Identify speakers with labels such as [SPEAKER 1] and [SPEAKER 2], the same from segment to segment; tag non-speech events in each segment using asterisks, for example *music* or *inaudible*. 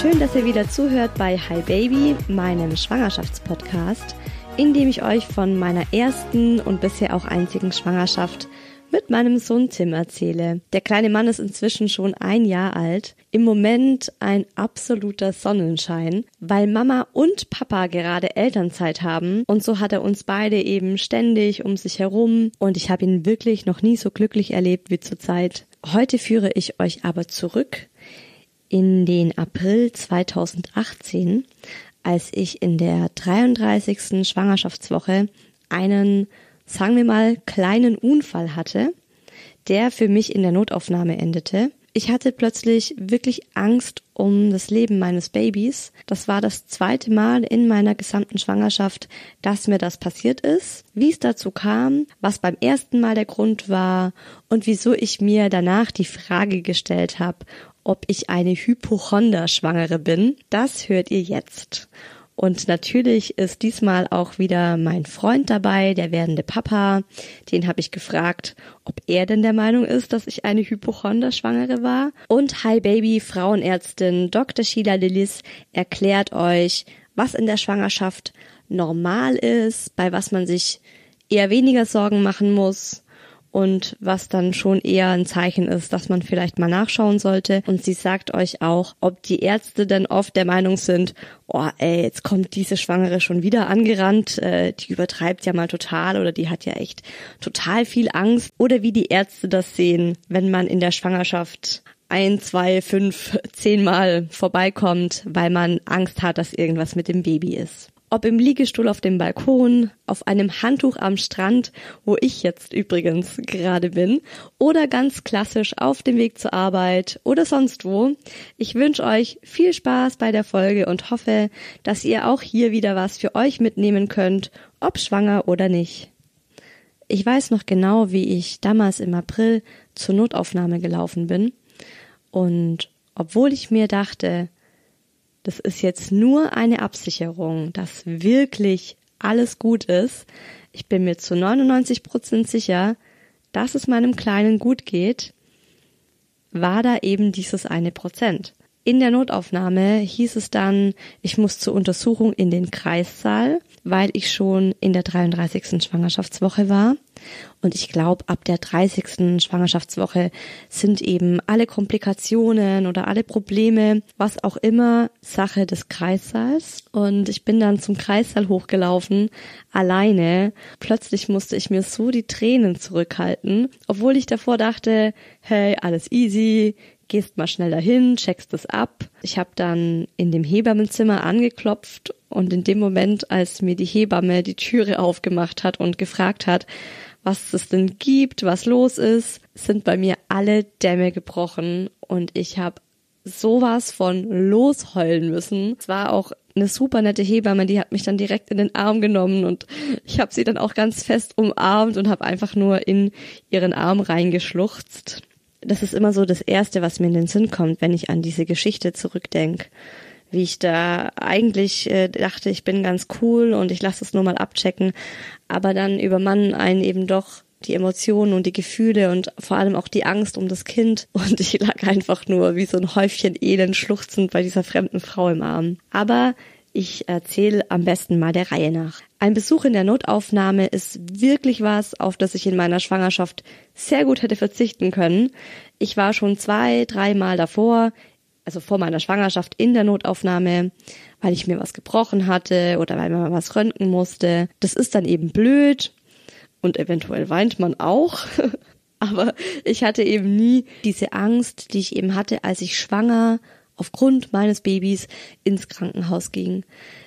[SPEAKER 1] Schön, dass ihr wieder zuhört bei Hi Baby, meinem Schwangerschaftspodcast, in dem ich euch von meiner ersten und bisher auch einzigen Schwangerschaft mit meinem Sohn Tim erzähle. Der kleine Mann ist inzwischen schon ein Jahr alt. Im Moment ein absoluter Sonnenschein, weil Mama und Papa gerade Elternzeit haben und so hat er uns beide eben ständig um sich herum und ich habe ihn wirklich noch nie so glücklich erlebt wie zurzeit. Heute führe ich euch aber zurück in den April 2018, als ich in der 33. Schwangerschaftswoche einen, sagen wir mal, kleinen Unfall hatte, der für mich in der Notaufnahme endete. Ich hatte plötzlich wirklich Angst um das Leben meines Babys. Das war das zweite Mal in meiner gesamten Schwangerschaft, dass mir das passiert ist. Wie es dazu kam, was beim ersten Mal der Grund war und wieso ich mir danach die Frage gestellt habe, ob ich eine Hypochonder-Schwangere bin, das hört ihr jetzt. Und natürlich ist diesmal auch wieder mein Freund dabei, der werdende Papa. Den habe ich gefragt, ob er denn der Meinung ist, dass ich eine Hypochonder-Schwangere war. Und Hi Baby, Frauenärztin Dr. Sheila Lillis erklärt euch, was in der Schwangerschaft normal ist, bei was man sich eher weniger Sorgen machen muss und was dann schon eher ein Zeichen ist, dass man vielleicht mal nachschauen sollte. Und sie sagt euch auch, ob die Ärzte denn oft der Meinung sind, oh ey, jetzt kommt diese Schwangere schon wieder angerannt, äh, die übertreibt ja mal total oder die hat ja echt total viel Angst. Oder wie die Ärzte das sehen, wenn man in der Schwangerschaft ein, zwei, fünf, zehnmal vorbeikommt, weil man Angst hat, dass irgendwas mit dem Baby ist. Ob im Liegestuhl auf dem Balkon, auf einem Handtuch am Strand, wo ich jetzt übrigens gerade bin, oder ganz klassisch auf dem Weg zur Arbeit oder sonst wo. Ich wünsche euch viel Spaß bei der Folge und hoffe, dass ihr auch hier wieder was für euch mitnehmen könnt, ob schwanger oder nicht. Ich weiß noch genau, wie ich damals im April zur Notaufnahme gelaufen bin und obwohl ich mir dachte, das ist jetzt nur eine Absicherung, dass wirklich alles gut ist. Ich bin mir zu 99 Prozent sicher, dass es meinem Kleinen gut geht, war da eben dieses eine Prozent. In der Notaufnahme hieß es dann, ich muss zur Untersuchung in den Kreissaal, weil ich schon in der 33. Schwangerschaftswoche war. Und ich glaube, ab der 30. Schwangerschaftswoche sind eben alle Komplikationen oder alle Probleme, was auch immer, Sache des Kreissaals. Und ich bin dann zum Kreissaal hochgelaufen, alleine. Plötzlich musste ich mir so die Tränen zurückhalten, obwohl ich davor dachte, hey, alles easy, gehst mal schnell dahin, checkst es ab. Ich habe dann in dem Hebammenzimmer angeklopft und in dem Moment, als mir die Hebamme die Türe aufgemacht hat und gefragt hat, was es denn gibt, was los ist, sind bei mir alle Dämme gebrochen und ich habe sowas von losheulen müssen. Es war auch eine super nette Hebamme, die hat mich dann direkt in den Arm genommen und ich habe sie dann auch ganz fest umarmt und habe einfach nur in ihren Arm reingeschluchzt. Das ist immer so das Erste, was mir in den Sinn kommt, wenn ich an diese Geschichte zurückdenke wie ich da eigentlich äh, dachte, ich bin ganz cool und ich lasse es nur mal abchecken, aber dann übermannen einen eben doch die Emotionen und die Gefühle und vor allem auch die Angst um das Kind *laughs* und ich lag einfach nur wie so ein Häufchen Elend schluchzend bei dieser fremden Frau im Arm. Aber ich erzähle am besten mal der Reihe nach. Ein Besuch in der Notaufnahme ist wirklich was, auf das ich in meiner Schwangerschaft sehr gut hätte verzichten können. Ich war schon zwei, dreimal davor also vor meiner Schwangerschaft in der Notaufnahme, weil ich mir was gebrochen hatte oder weil man was röntgen musste. Das ist dann eben blöd und eventuell weint man auch. *laughs* Aber ich hatte eben nie diese Angst, die ich eben hatte, als ich schwanger aufgrund meines Babys ins Krankenhaus ging.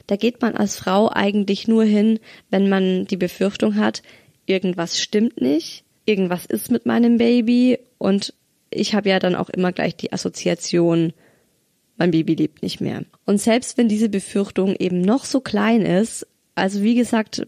[SPEAKER 1] Da geht man als Frau eigentlich nur hin, wenn man die Befürchtung hat, irgendwas stimmt nicht, irgendwas ist mit meinem Baby und ich habe ja dann auch immer gleich die Assoziation mein Baby lebt nicht mehr. Und selbst wenn diese Befürchtung eben noch so klein ist, also wie gesagt,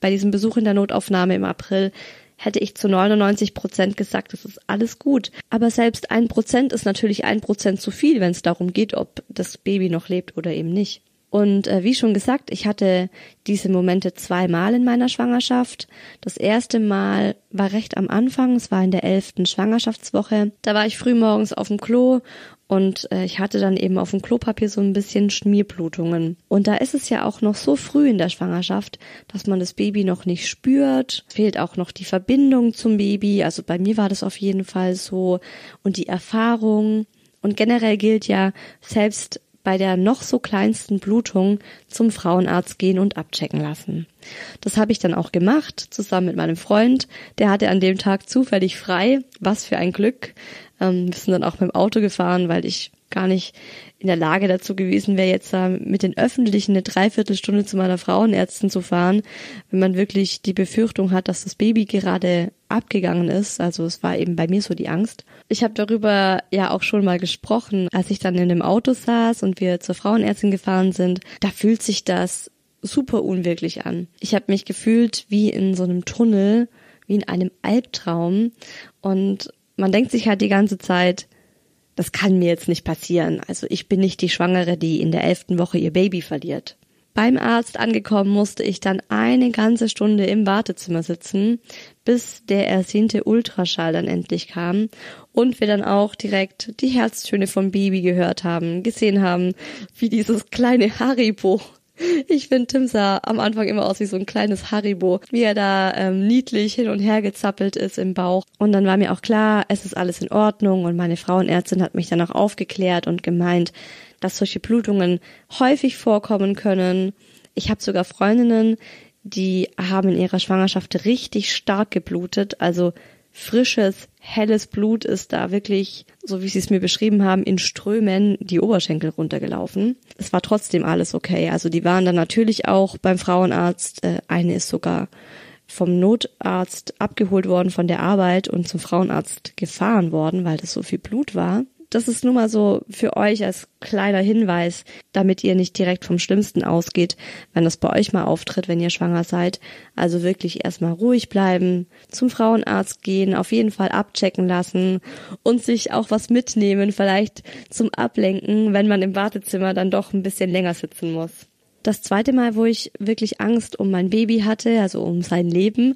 [SPEAKER 1] bei diesem Besuch in der Notaufnahme im April hätte ich zu 99 Prozent gesagt, es ist alles gut. Aber selbst ein Prozent ist natürlich ein Prozent zu viel, wenn es darum geht, ob das Baby noch lebt oder eben nicht. Und äh, wie schon gesagt, ich hatte diese Momente zweimal in meiner Schwangerschaft. Das erste Mal war recht am Anfang, es war in der elften Schwangerschaftswoche. Da war ich früh morgens auf dem Klo und äh, ich hatte dann eben auf dem Klopapier so ein bisschen Schmierblutungen. Und da ist es ja auch noch so früh in der Schwangerschaft, dass man das Baby noch nicht spürt. Fehlt auch noch die Verbindung zum Baby. Also bei mir war das auf jeden Fall so. Und die Erfahrung. Und generell gilt ja, selbst bei der noch so kleinsten Blutung zum Frauenarzt gehen und abchecken lassen. Das habe ich dann auch gemacht, zusammen mit meinem Freund. Der hatte an dem Tag zufällig frei. Was für ein Glück. Ähm, wir sind dann auch mit dem Auto gefahren, weil ich gar nicht in der Lage dazu gewesen wäre, jetzt mit den Öffentlichen eine Dreiviertelstunde zu meiner Frauenärztin zu fahren, wenn man wirklich die Befürchtung hat, dass das Baby gerade abgegangen ist. Also es war eben bei mir so die Angst. Ich habe darüber ja auch schon mal gesprochen, als ich dann in dem Auto saß und wir zur Frauenärztin gefahren sind. Da fühlt sich das super unwirklich an. Ich habe mich gefühlt wie in so einem Tunnel, wie in einem Albtraum und man denkt sich halt die ganze Zeit, das kann mir jetzt nicht passieren. Also ich bin nicht die Schwangere, die in der elften Woche ihr Baby verliert. Beim Arzt angekommen musste ich dann eine ganze Stunde im Wartezimmer sitzen, bis der ersehnte Ultraschall dann endlich kam und wir dann auch direkt die Herztöne vom Baby gehört haben, gesehen haben, wie dieses kleine Haribo ich finde, Tim sah am Anfang immer aus wie so ein kleines Haribo, wie er da ähm, niedlich hin und her gezappelt ist im Bauch. Und dann war mir auch klar, es ist alles in Ordnung und meine Frauenärztin hat mich dann auch aufgeklärt und gemeint, dass solche Blutungen häufig vorkommen können. Ich habe sogar Freundinnen, die haben in ihrer Schwangerschaft richtig stark geblutet, also frisches, helles Blut ist da wirklich, so wie sie es mir beschrieben haben, in Strömen die Oberschenkel runtergelaufen. Es war trotzdem alles okay. Also die waren dann natürlich auch beim Frauenarzt. Äh, eine ist sogar vom Notarzt abgeholt worden von der Arbeit und zum Frauenarzt gefahren worden, weil das so viel Blut war das ist nur mal so für euch als kleiner Hinweis, damit ihr nicht direkt vom Schlimmsten ausgeht, wenn das bei euch mal auftritt, wenn ihr schwanger seid. Also wirklich erstmal ruhig bleiben, zum Frauenarzt gehen, auf jeden Fall abchecken lassen und sich auch was mitnehmen, vielleicht zum Ablenken, wenn man im Wartezimmer dann doch ein bisschen länger sitzen muss. Das zweite Mal, wo ich wirklich Angst um mein Baby hatte, also um sein Leben,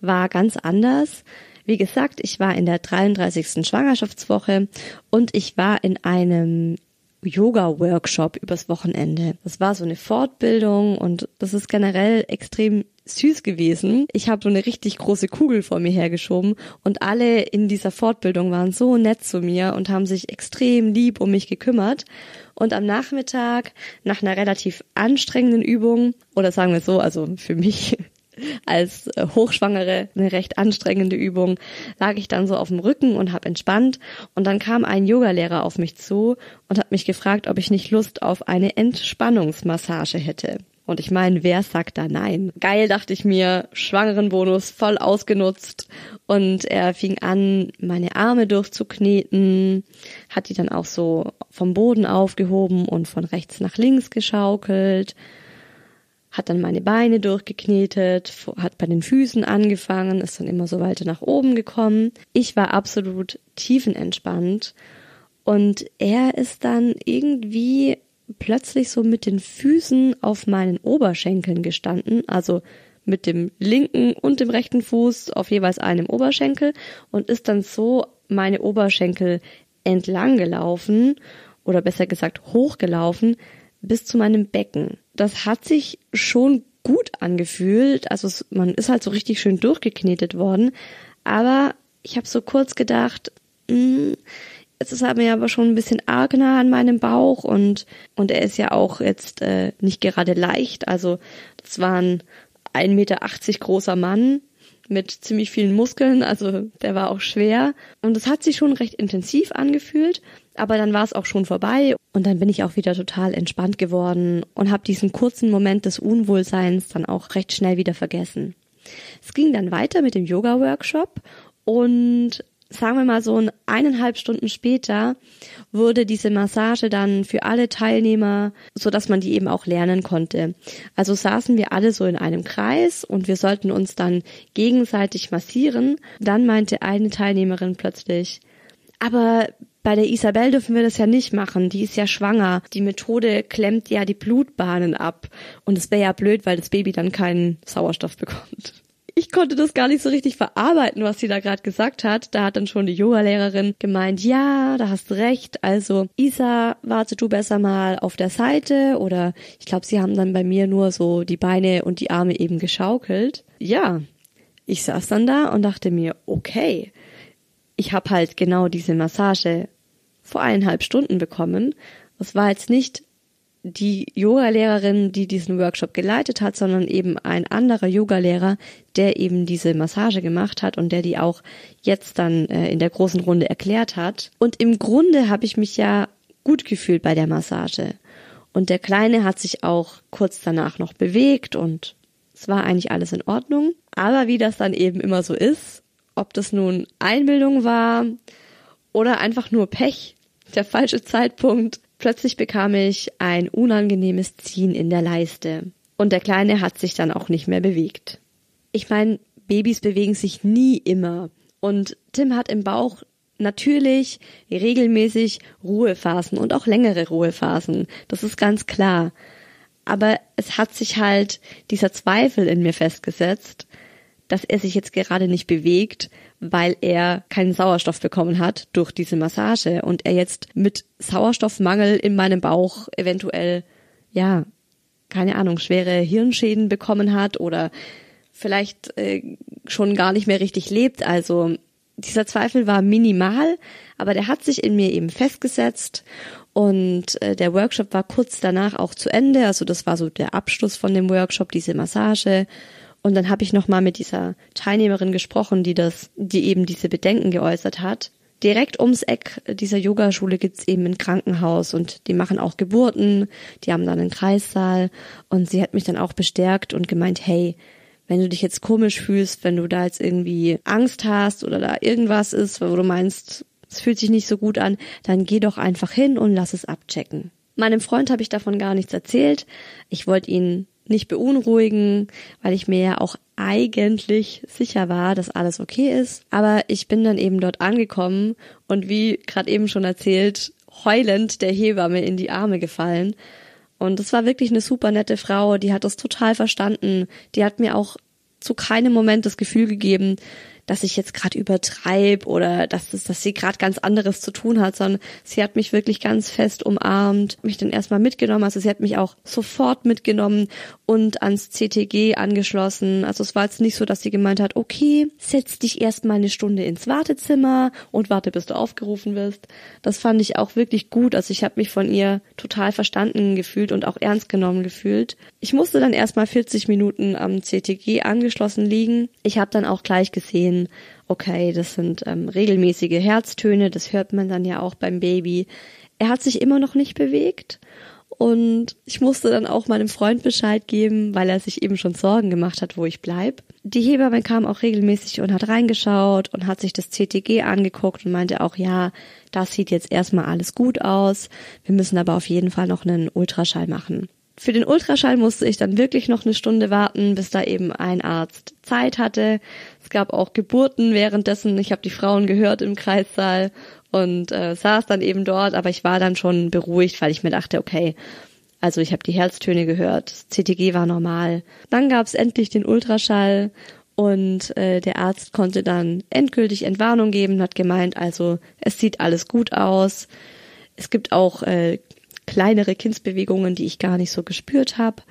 [SPEAKER 1] war ganz anders. Wie gesagt, ich war in der 33. Schwangerschaftswoche und ich war in einem Yoga-Workshop übers Wochenende. Das war so eine Fortbildung und das ist generell extrem süß gewesen. Ich habe so eine richtig große Kugel vor mir hergeschoben und alle in dieser Fortbildung waren so nett zu mir und haben sich extrem lieb um mich gekümmert. Und am Nachmittag, nach einer relativ anstrengenden Übung, oder sagen wir so, also für mich als äh, Hochschwangere eine recht anstrengende Übung, lag ich dann so auf dem Rücken und habe entspannt und dann kam ein Yogalehrer auf mich zu und hat mich gefragt, ob ich nicht Lust auf eine Entspannungsmassage hätte. Und ich meine, wer sagt da nein? Geil, dachte ich mir, Schwangerenbonus voll ausgenutzt. Und er fing an, meine Arme durchzukneten, hat die dann auch so vom Boden aufgehoben und von rechts nach links geschaukelt, hat dann meine Beine durchgeknetet, hat bei den Füßen angefangen, ist dann immer so weiter nach oben gekommen. Ich war absolut tiefenentspannt und er ist dann irgendwie plötzlich so mit den Füßen auf meinen Oberschenkeln gestanden, also mit dem linken und dem rechten Fuß auf jeweils einem Oberschenkel und ist dann so meine Oberschenkel entlang gelaufen oder besser gesagt hochgelaufen bis zu meinem Becken. Das hat sich schon gut angefühlt, also es, man ist halt so richtig schön durchgeknetet worden, aber ich habe so kurz gedacht, mh, hm, Jetzt ist er mir aber schon ein bisschen arg nah an meinem Bauch und, und er ist ja auch jetzt äh, nicht gerade leicht. Also das war ein 1,80 Meter großer Mann mit ziemlich vielen Muskeln, also der war auch schwer. Und es hat sich schon recht intensiv angefühlt, aber dann war es auch schon vorbei und dann bin ich auch wieder total entspannt geworden und habe diesen kurzen Moment des Unwohlseins dann auch recht schnell wieder vergessen. Es ging dann weiter mit dem Yoga-Workshop und sagen wir mal so eineinhalb Stunden später wurde diese Massage dann für alle Teilnehmer, so dass man die eben auch lernen konnte. Also saßen wir alle so in einem Kreis und wir sollten uns dann gegenseitig massieren. Dann meinte eine Teilnehmerin plötzlich, aber bei der Isabel dürfen wir das ja nicht machen, die ist ja schwanger. Die Methode klemmt ja die Blutbahnen ab. Und es wäre ja blöd, weil das Baby dann keinen Sauerstoff bekommt ich konnte das gar nicht so richtig verarbeiten, was sie da gerade gesagt hat. Da hat dann schon die Yoga-Lehrerin gemeint, ja, da hast du recht. Also Isa, warte du besser mal auf der Seite oder ich glaube, sie haben dann bei mir nur so die Beine und die Arme eben geschaukelt. Ja, ich saß dann da und dachte mir, okay, ich habe halt genau diese Massage vor eineinhalb Stunden bekommen. Das war jetzt nicht die Yogalehrerin, die diesen Workshop geleitet hat, sondern eben ein anderer Yogalehrer, der eben diese Massage gemacht hat und der die auch jetzt dann äh, in der großen Runde erklärt hat. Und im Grunde habe ich mich ja gut gefühlt bei der Massage. Und der Kleine hat sich auch kurz danach noch bewegt und es war eigentlich alles in Ordnung. Aber wie das dann eben immer so ist, ob das nun Einbildung war oder einfach nur Pech, der falsche Zeitpunkt, Plötzlich bekam ich ein unangenehmes Ziehen in der Leiste. Und der Kleine hat sich dann auch nicht mehr bewegt. Ich meine, Babys bewegen sich nie immer. Und Tim hat im Bauch natürlich regelmäßig Ruhephasen und auch längere Ruhephasen. Das ist ganz klar. Aber es hat sich halt dieser Zweifel in mir festgesetzt, dass er sich jetzt gerade nicht bewegt, weil er keinen Sauerstoff bekommen hat durch diese Massage und er jetzt mit Sauerstoffmangel in meinem Bauch eventuell, ja, keine Ahnung, schwere Hirnschäden bekommen hat oder vielleicht äh, schon gar nicht mehr richtig lebt. Also dieser Zweifel war minimal, aber der hat sich in mir eben festgesetzt und äh, der Workshop war kurz danach auch zu Ende. Also das war so der Abschluss von dem Workshop, diese Massage. Und dann habe ich nochmal mit dieser Teilnehmerin gesprochen, die das, die eben diese Bedenken geäußert hat. Direkt ums Eck dieser Yogaschule gibt's eben ein Krankenhaus und die machen auch Geburten, die haben dann einen Kreissaal und sie hat mich dann auch bestärkt und gemeint, hey, wenn du dich jetzt komisch fühlst, wenn du da jetzt irgendwie Angst hast oder da irgendwas ist, wo du meinst, es fühlt sich nicht so gut an, dann geh doch einfach hin und lass es abchecken. Meinem Freund habe ich davon gar nichts erzählt. Ich wollte ihn nicht beunruhigen, weil ich mir ja auch eigentlich sicher war, dass alles okay ist. Aber ich bin dann eben dort angekommen und wie gerade eben schon erzählt, heulend der Hebamme in die Arme gefallen. Und es war wirklich eine super nette Frau, die hat das total verstanden. Die hat mir auch zu keinem Moment das Gefühl gegeben, dass ich jetzt gerade übertreibe oder dass, es, dass sie gerade ganz anderes zu tun hat, sondern sie hat mich wirklich ganz fest umarmt, mich dann erstmal mitgenommen. Also sie hat mich auch sofort mitgenommen und ans CTG angeschlossen. Also es war jetzt nicht so, dass sie gemeint hat, okay, setz dich erstmal eine Stunde ins Wartezimmer und warte, bis du aufgerufen wirst. Das fand ich auch wirklich gut. Also ich habe mich von ihr total verstanden gefühlt und auch ernst genommen gefühlt. Ich musste dann erstmal 40 Minuten am CTG angeschlossen liegen. Ich habe dann auch gleich gesehen, okay, das sind ähm, regelmäßige Herztöne, das hört man dann ja auch beim Baby. Er hat sich immer noch nicht bewegt und ich musste dann auch meinem Freund Bescheid geben, weil er sich eben schon Sorgen gemacht hat, wo ich bleib. Die Hebamme kam auch regelmäßig und hat reingeschaut und hat sich das CTG angeguckt und meinte auch, ja, das sieht jetzt erstmal alles gut aus. Wir müssen aber auf jeden Fall noch einen Ultraschall machen. Für den Ultraschall musste ich dann wirklich noch eine Stunde warten, bis da eben ein Arzt Zeit hatte. Es gab auch Geburten währenddessen. Ich habe die Frauen gehört im Kreissaal und äh, saß dann eben dort, aber ich war dann schon beruhigt, weil ich mir dachte, okay, also ich habe die Herztöne gehört, das CTG war normal. Dann gab es endlich den Ultraschall und äh, der Arzt konnte dann endgültig Entwarnung geben, hat gemeint, also es sieht alles gut aus. Es gibt auch äh, kleinere Kindsbewegungen, die ich gar nicht so gespürt habe.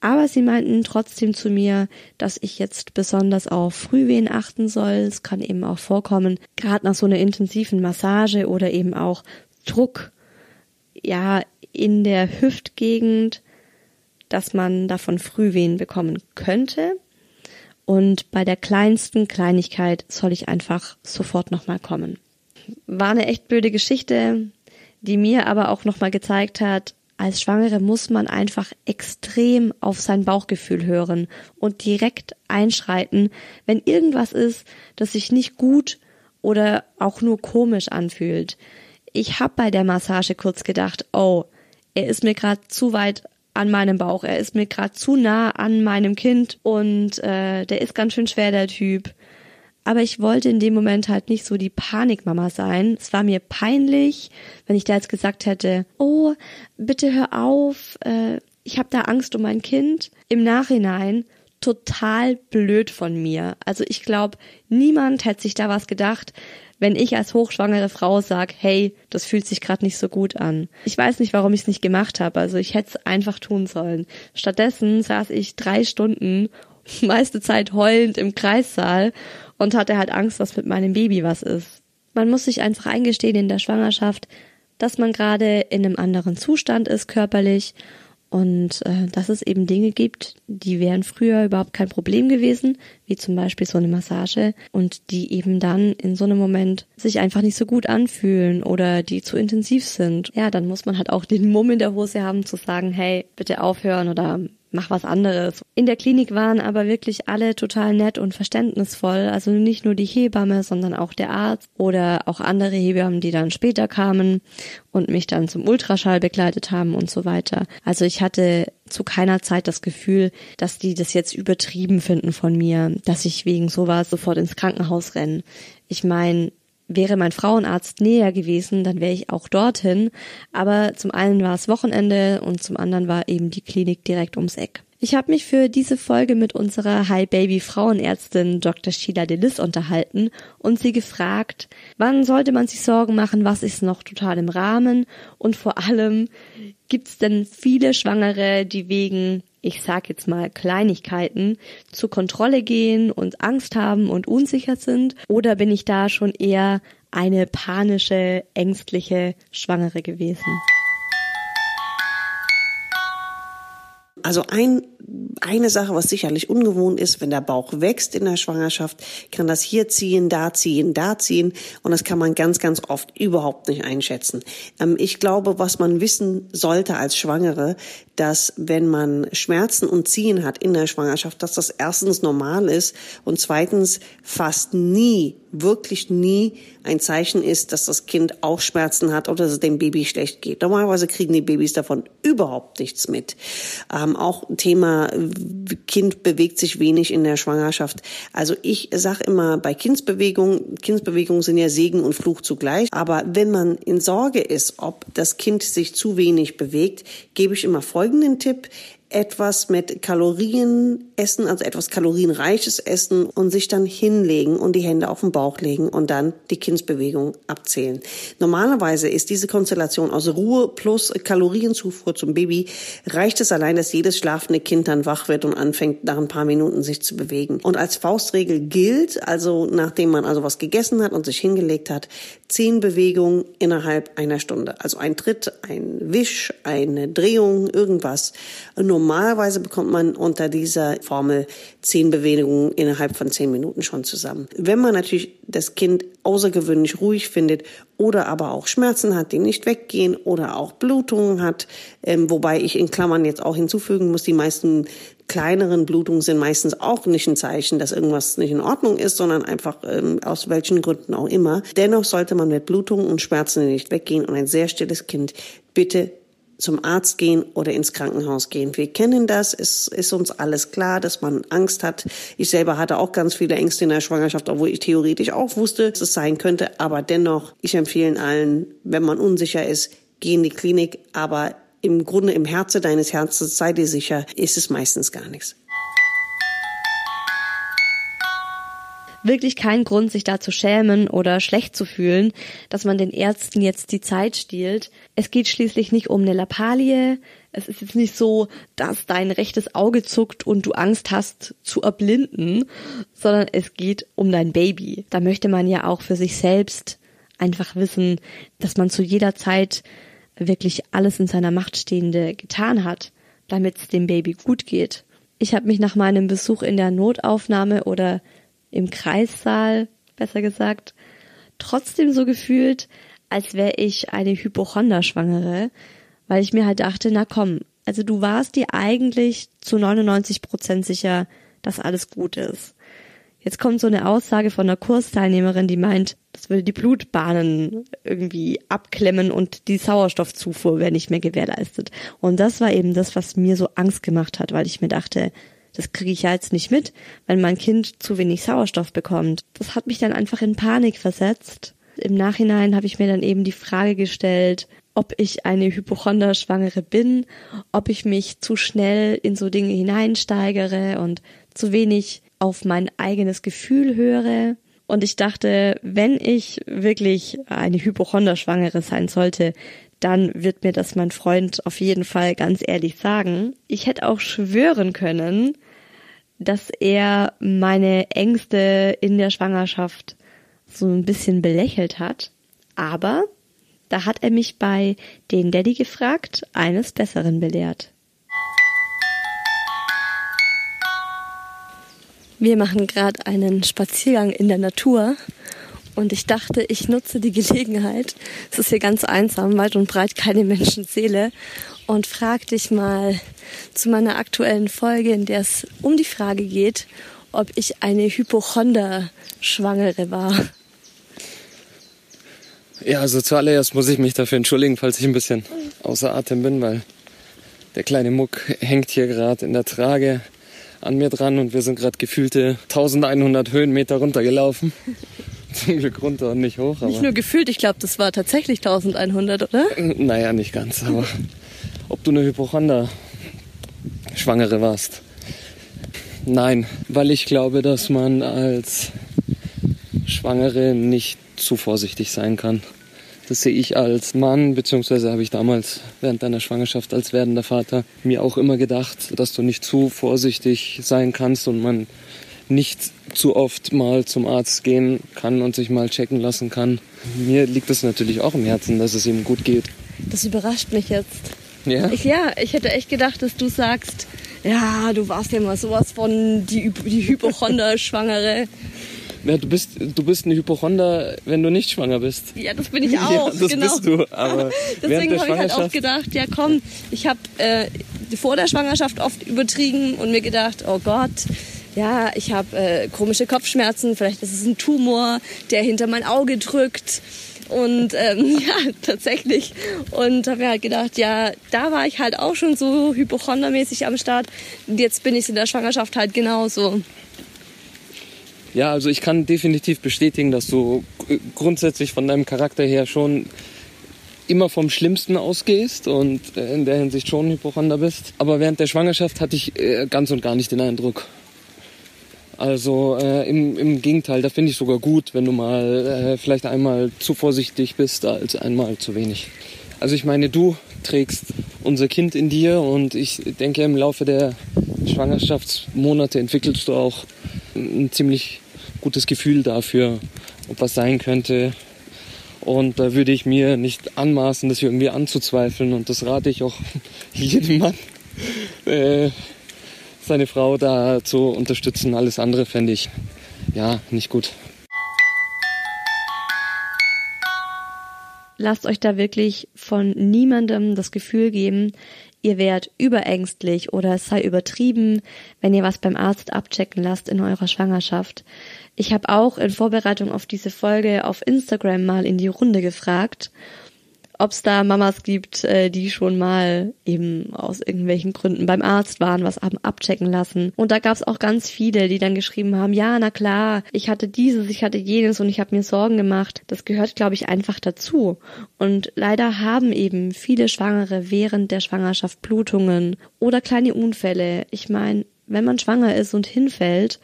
[SPEAKER 1] Aber sie meinten trotzdem zu mir, dass ich jetzt besonders auf Frühwehen achten soll. Es kann eben auch vorkommen, gerade nach so einer intensiven Massage oder eben auch Druck, ja, in der Hüftgegend, dass man davon Frühwehen bekommen könnte. Und bei der kleinsten Kleinigkeit soll ich einfach sofort nochmal kommen. War eine echt blöde Geschichte, die mir aber auch nochmal gezeigt hat, als Schwangere muss man einfach extrem auf sein Bauchgefühl hören und direkt einschreiten, wenn irgendwas ist, das sich nicht gut oder auch nur komisch anfühlt. Ich habe bei der Massage kurz gedacht, oh, er ist mir gerade zu weit an meinem Bauch, er ist mir gerade zu nah an meinem Kind und äh, der ist ganz schön schwer, der Typ. Aber ich wollte in dem Moment halt nicht so die Panikmama sein. Es war mir peinlich, wenn ich da jetzt gesagt hätte, oh, bitte hör auf, äh, ich habe da Angst um mein Kind. Im Nachhinein total blöd von mir. Also ich glaube, niemand hätte sich da was gedacht, wenn ich als hochschwangere Frau sag, hey, das fühlt sich gerade nicht so gut an. Ich weiß nicht, warum ich es nicht gemacht habe. Also ich hätte es einfach tun sollen. Stattdessen saß ich drei Stunden, *laughs* meiste Zeit heulend im Kreissaal und hatte halt Angst, dass mit meinem Baby was ist. Man muss sich einfach eingestehen in der Schwangerschaft, dass man gerade in einem anderen Zustand ist körperlich und äh, dass es eben Dinge gibt, die wären früher überhaupt kein Problem gewesen, wie zum Beispiel so eine Massage und die eben dann in so einem Moment sich einfach nicht so gut anfühlen oder die zu intensiv sind. Ja, dann muss man halt auch den Mumm in der Hose haben zu sagen, hey, bitte aufhören oder mach was anderes. In der Klinik waren aber wirklich alle total nett und verständnisvoll. Also nicht nur die Hebamme, sondern auch der Arzt oder auch andere Hebammen, die dann später kamen und mich dann zum Ultraschall begleitet haben und so weiter. Also ich hatte zu keiner Zeit das Gefühl, dass die das jetzt übertrieben finden von mir, dass ich wegen sowas sofort ins Krankenhaus renne. Ich meine, wäre mein Frauenarzt näher gewesen, dann wäre ich auch dorthin. Aber zum einen war es Wochenende und zum anderen war eben die Klinik direkt ums Eck. Ich habe mich für diese Folge mit unserer High Baby Frauenärztin Dr. Sheila Delis unterhalten und sie gefragt, wann sollte man sich Sorgen machen, was ist noch total im Rahmen und vor allem gibt's denn viele Schwangere, die wegen ich sag jetzt mal Kleinigkeiten, zur Kontrolle gehen und Angst haben und unsicher sind? Oder bin ich da schon eher eine panische, ängstliche Schwangere gewesen?
[SPEAKER 2] Also ein, eine Sache, was sicherlich ungewohnt ist, wenn der Bauch wächst in der Schwangerschaft, kann das hier ziehen, da ziehen, da ziehen und das kann man ganz, ganz oft überhaupt nicht einschätzen. Ähm, ich glaube, was man wissen sollte als Schwangere, dass wenn man Schmerzen und Ziehen hat in der Schwangerschaft, dass das erstens normal ist und zweitens fast nie, wirklich nie ein Zeichen ist, dass das Kind auch Schmerzen hat oder dass es dem Baby schlecht geht. Normalerweise kriegen die Babys davon überhaupt nichts mit. Ähm, auch Thema Kind bewegt sich wenig in der Schwangerschaft. Also ich sage immer bei Kindsbewegungen, Kindsbewegungen sind ja Segen und Fluch zugleich. Aber wenn man in Sorge ist, ob das Kind sich zu wenig bewegt, gebe ich immer folgenden Tipp. Etwas mit Kalorien essen, also etwas kalorienreiches essen und sich dann hinlegen und die Hände auf den Bauch legen und dann die Kindsbewegung abzählen. Normalerweise ist diese Konstellation aus Ruhe plus Kalorienzufuhr zum Baby, reicht es allein, dass jedes schlafende Kind dann wach wird und anfängt, nach ein paar Minuten sich zu bewegen. Und als Faustregel gilt, also nachdem man also was gegessen hat und sich hingelegt hat, zehn Bewegungen innerhalb einer Stunde. Also ein Tritt, ein Wisch, eine Drehung, irgendwas. Normalerweise bekommt man unter dieser Formel zehn Bewegungen innerhalb von zehn Minuten schon zusammen. Wenn man natürlich das Kind außergewöhnlich ruhig findet oder aber auch Schmerzen hat, die nicht weggehen oder auch Blutungen hat, ähm, wobei ich in Klammern jetzt auch hinzufügen muss, die meisten kleineren Blutungen sind meistens auch nicht ein Zeichen, dass irgendwas nicht in Ordnung ist, sondern einfach ähm, aus welchen Gründen auch immer. Dennoch sollte man mit Blutungen und Schmerzen nicht weggehen und ein sehr stilles Kind bitte zum Arzt gehen oder ins Krankenhaus gehen. Wir kennen das, es ist uns alles klar, dass man Angst hat. Ich selber hatte auch ganz viele Ängste in der Schwangerschaft, obwohl ich theoretisch auch wusste, dass es sein könnte. Aber dennoch, ich empfehle allen, wenn man unsicher ist, geh in die Klinik. Aber im Grunde im Herzen deines Herzens, sei dir sicher, ist es meistens gar nichts.
[SPEAKER 1] Wirklich kein Grund, sich da zu schämen oder schlecht zu fühlen, dass man den Ärzten jetzt die Zeit stiehlt. Es geht schließlich nicht um eine Lappalie. Es ist jetzt nicht so, dass dein rechtes Auge zuckt und du Angst hast zu erblinden, sondern es geht um dein Baby. Da möchte man ja auch für sich selbst einfach wissen, dass man zu jeder Zeit wirklich alles in seiner Macht Stehende getan hat, damit es dem Baby gut geht. Ich habe mich nach meinem Besuch in der Notaufnahme oder im Kreissaal, besser gesagt, trotzdem so gefühlt, als wäre ich eine Hypochonderschwangere, weil ich mir halt dachte, na komm, also du warst dir eigentlich zu 99 Prozent sicher, dass alles gut ist. Jetzt kommt so eine Aussage von einer Kursteilnehmerin, die meint, das würde die Blutbahnen irgendwie abklemmen und die Sauerstoffzufuhr wäre nicht mehr gewährleistet. Und das war eben das, was mir so Angst gemacht hat, weil ich mir dachte, das kriege ich ja jetzt nicht mit, wenn mein Kind zu wenig Sauerstoff bekommt. Das hat mich dann einfach in Panik versetzt. Im Nachhinein habe ich mir dann eben die Frage gestellt, ob ich eine Hypochonderschwangere bin, ob ich mich zu schnell in so Dinge hineinsteigere und zu wenig auf mein eigenes Gefühl höre. Und ich dachte, wenn ich wirklich eine Hypochonderschwangere sein sollte, dann wird mir das mein Freund auf jeden Fall ganz ehrlich sagen. Ich hätte auch schwören können, dass er meine Ängste in der Schwangerschaft so ein bisschen belächelt hat. Aber da hat er mich bei den Daddy gefragt, eines Besseren belehrt. Wir machen gerade einen Spaziergang in der Natur und ich dachte, ich nutze die Gelegenheit, es ist hier ganz einsam, weit und breit keine Menschenseele, und frag dich mal zu meiner aktuellen Folge, in der es um die Frage geht, ob ich eine Hypochonder-Schwangere war.
[SPEAKER 3] Ja, also zuallererst muss ich mich dafür entschuldigen, falls ich ein bisschen außer Atem bin, weil der kleine Muck hängt hier gerade in der Trage an mir dran und wir sind gerade gefühlte 1100 Höhenmeter runtergelaufen. Zum Glück runter und nicht hoch.
[SPEAKER 1] Nicht nur gefühlt, ich glaube, das war tatsächlich 1100, oder?
[SPEAKER 3] Naja, nicht ganz, aber ob du eine Hypochonder Schwangere warst. Nein, weil ich glaube, dass man als Schwangere nicht zu vorsichtig sein kann. Das sehe ich als Mann, beziehungsweise habe ich damals während deiner Schwangerschaft als werdender Vater mir auch immer gedacht, dass du nicht zu vorsichtig sein kannst und man nicht zu oft mal zum Arzt gehen kann und sich mal checken lassen kann. Mir liegt es natürlich auch im Herzen, dass es ihm gut geht.
[SPEAKER 1] Das überrascht mich jetzt.
[SPEAKER 3] Ja?
[SPEAKER 1] Ich, ja, ich hätte echt gedacht, dass du sagst, ja, du warst ja mal sowas von die, die Hypochonder-Schwangere. *laughs*
[SPEAKER 3] Ja, du bist, du bist ein Hypochonder, wenn du nicht schwanger bist.
[SPEAKER 1] Ja, das bin ich *laughs* auch. Ja,
[SPEAKER 3] das
[SPEAKER 1] genau.
[SPEAKER 3] bist du. Aber *laughs*
[SPEAKER 1] Deswegen habe ich halt auch gedacht, ja komm, ich habe äh, vor der Schwangerschaft oft übertrieben und mir gedacht, oh Gott, ja, ich habe äh, komische Kopfschmerzen, vielleicht ist es ein Tumor, der hinter mein Auge drückt. Und ähm, *laughs* ja, tatsächlich. Und habe mir halt gedacht, ja, da war ich halt auch schon so hypochondermäßig am Start. Und jetzt bin ich in der Schwangerschaft halt genauso.
[SPEAKER 3] Ja, also ich kann definitiv bestätigen, dass du grundsätzlich von deinem Charakter her schon immer vom Schlimmsten ausgehst und äh, in der Hinsicht schon Hypochonder bist. Aber während der Schwangerschaft hatte ich äh, ganz und gar nicht den Eindruck. Also äh, im, im Gegenteil, da finde ich sogar gut, wenn du mal äh, vielleicht einmal zu vorsichtig bist als einmal zu wenig. Also ich meine, du trägst unser Kind in dir und ich denke, im Laufe der Schwangerschaftsmonate entwickelst du auch ein ziemlich gutes Gefühl dafür, ob was sein könnte. Und da würde ich mir nicht anmaßen, das irgendwie anzuzweifeln. Und das rate ich auch *laughs* jedem Mann, äh, seine Frau da zu unterstützen. Alles andere fände ich ja nicht gut.
[SPEAKER 1] lasst euch da wirklich von niemandem das Gefühl geben, ihr wärt überängstlich oder es sei übertrieben, wenn ihr was beim Arzt abchecken lasst in eurer Schwangerschaft. Ich habe auch in Vorbereitung auf diese Folge auf Instagram mal in die Runde gefragt ob es da Mamas gibt, äh, die schon mal eben aus irgendwelchen Gründen beim Arzt waren, was haben abchecken lassen. Und da gab es auch ganz viele, die dann geschrieben haben, ja, na klar, ich hatte dieses, ich hatte jenes und ich habe mir Sorgen gemacht. Das gehört, glaube ich, einfach dazu. Und leider haben eben viele Schwangere während der Schwangerschaft Blutungen oder kleine Unfälle. Ich meine, wenn man schwanger ist und hinfällt,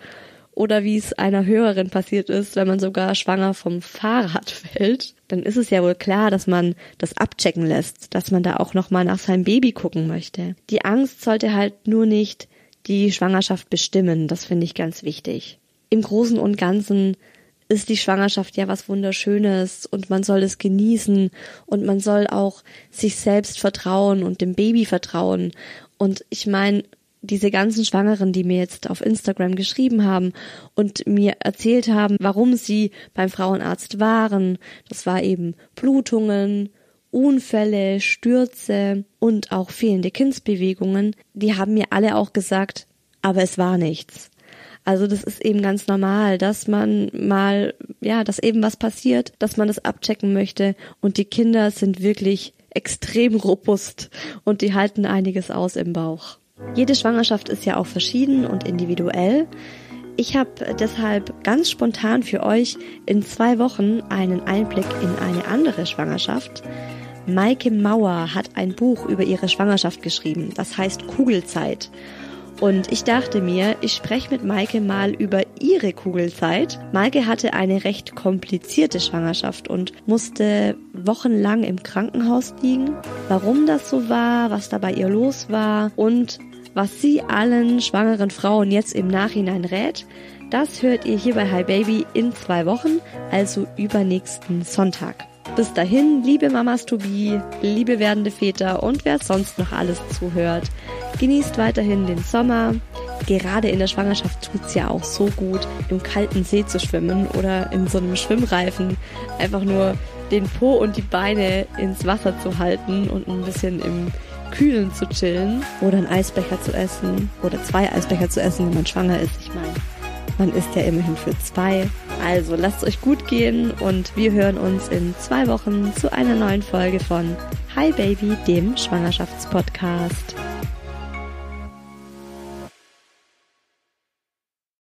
[SPEAKER 1] oder wie es einer Hörerin passiert ist, wenn man sogar schwanger vom Fahrrad fällt, dann ist es ja wohl klar, dass man das abchecken lässt, dass man da auch nochmal nach seinem Baby gucken möchte. Die Angst sollte halt nur nicht die Schwangerschaft bestimmen, das finde ich ganz wichtig. Im Großen und Ganzen ist die Schwangerschaft ja was Wunderschönes und man soll es genießen und man soll auch sich selbst vertrauen und dem Baby vertrauen. Und ich meine, diese ganzen Schwangeren, die mir jetzt auf Instagram geschrieben haben und mir erzählt haben, warum sie beim Frauenarzt waren. Das war eben Blutungen, Unfälle, Stürze und auch fehlende Kindsbewegungen. Die haben mir alle auch gesagt, aber es war nichts. Also das ist eben ganz normal, dass man mal, ja, dass eben was passiert, dass man das abchecken möchte und die Kinder sind wirklich extrem robust und die halten einiges aus im Bauch. Jede Schwangerschaft ist ja auch verschieden und individuell. Ich habe deshalb ganz spontan für euch in zwei Wochen einen Einblick in eine andere Schwangerschaft. Maike Mauer hat ein Buch über ihre Schwangerschaft geschrieben, das heißt Kugelzeit. Und ich dachte mir, ich spreche mit Maike mal über ihre Kugelzeit. Maike hatte eine recht komplizierte Schwangerschaft und musste wochenlang im Krankenhaus liegen. Warum das so war, was da bei ihr los war und was sie allen schwangeren Frauen jetzt im Nachhinein rät, das hört ihr hier bei Hi Baby in zwei Wochen, also übernächsten Sonntag. Bis dahin, liebe Mamas to be, liebe werdende Väter und wer sonst noch alles zuhört. Genießt weiterhin den Sommer. Gerade in der Schwangerschaft tut's ja auch so gut, im kalten See zu schwimmen oder in so einem Schwimmreifen einfach nur den Po und die Beine ins Wasser zu halten und ein bisschen im Kühlen zu chillen oder einen Eisbecher zu essen oder zwei Eisbecher zu essen, wenn man schwanger ist. Ich meine, man ist ja immerhin für zwei. Also lasst es euch gut gehen und wir hören uns in zwei Wochen zu einer neuen Folge von Hi Baby, dem Schwangerschaftspodcast.